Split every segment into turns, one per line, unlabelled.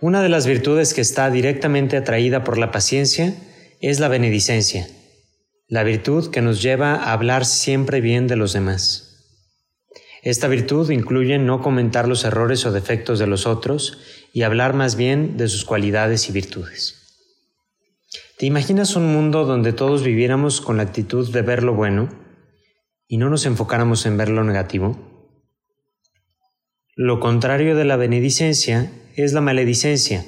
Una de las virtudes que está directamente atraída por la paciencia es la benedicencia, la virtud que nos lleva a hablar siempre bien de los demás. Esta virtud incluye no comentar los errores o defectos de los otros y hablar más bien de sus cualidades y virtudes. ¿Te imaginas un mundo donde todos viviéramos con la actitud de ver lo bueno y no nos enfocáramos en ver lo negativo? Lo contrario de la benedicencia es la maledicencia,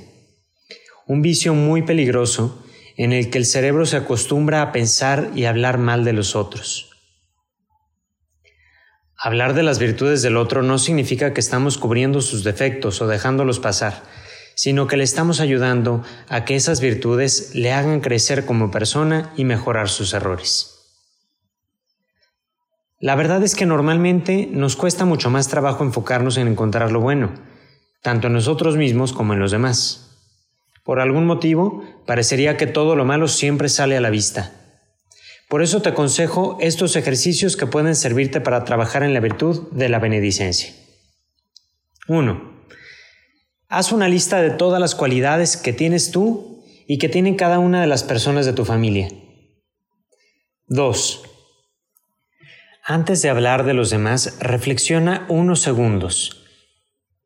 un vicio muy peligroso en el que el cerebro se acostumbra a pensar y hablar mal de los otros. Hablar de las virtudes del otro no significa que estamos cubriendo sus defectos o dejándolos pasar, sino que le estamos ayudando a que esas virtudes le hagan crecer como persona y mejorar sus errores. La verdad es que normalmente nos cuesta mucho más trabajo enfocarnos en encontrar lo bueno, tanto en nosotros mismos como en los demás. Por algún motivo, parecería que todo lo malo siempre sale a la vista, por eso te aconsejo estos ejercicios que pueden servirte para trabajar en la virtud de la benedicencia. 1. Haz una lista de todas las cualidades que tienes tú y que tienen cada una de las personas de tu familia. 2. Antes de hablar de los demás, reflexiona unos segundos.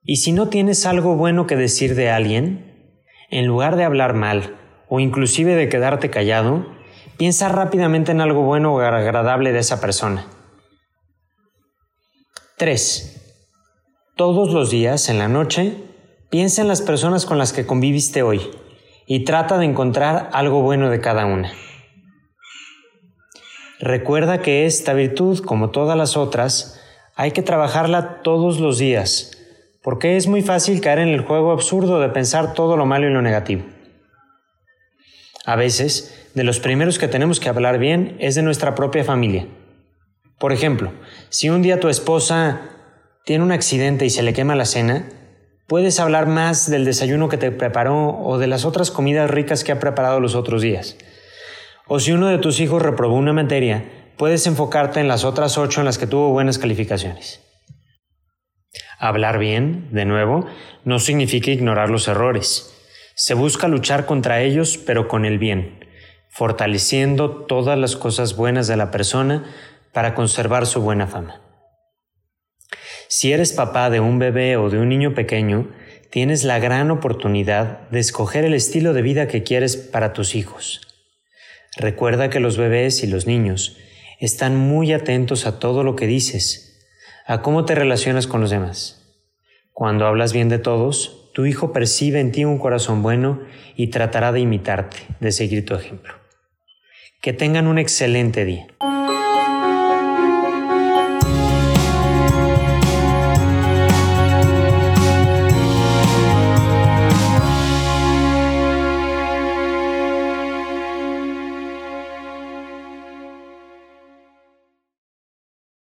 Y si no tienes algo bueno que decir de alguien, en lugar de hablar mal o inclusive de quedarte callado, Piensa rápidamente en algo bueno o agradable de esa persona. 3. Todos los días, en la noche, piensa en las personas con las que conviviste hoy y trata de encontrar algo bueno de cada una. Recuerda que esta virtud, como todas las otras, hay que trabajarla todos los días, porque es muy fácil caer en el juego absurdo de pensar todo lo malo y lo negativo. A veces, de los primeros que tenemos que hablar bien es de nuestra propia familia. Por ejemplo, si un día tu esposa tiene un accidente y se le quema la cena, puedes hablar más del desayuno que te preparó o de las otras comidas ricas que ha preparado los otros días. O si uno de tus hijos reprobó una materia, puedes enfocarte en las otras ocho en las que tuvo buenas calificaciones. Hablar bien, de nuevo, no significa ignorar los errores. Se busca luchar contra ellos, pero con el bien fortaleciendo todas las cosas buenas de la persona para conservar su buena fama. Si eres papá de un bebé o de un niño pequeño, tienes la gran oportunidad de escoger el estilo de vida que quieres para tus hijos. Recuerda que los bebés y los niños están muy atentos a todo lo que dices, a cómo te relacionas con los demás. Cuando hablas bien de todos, tu hijo percibe en ti un corazón bueno y tratará de imitarte, de seguir tu ejemplo. Que tengan un excelente día.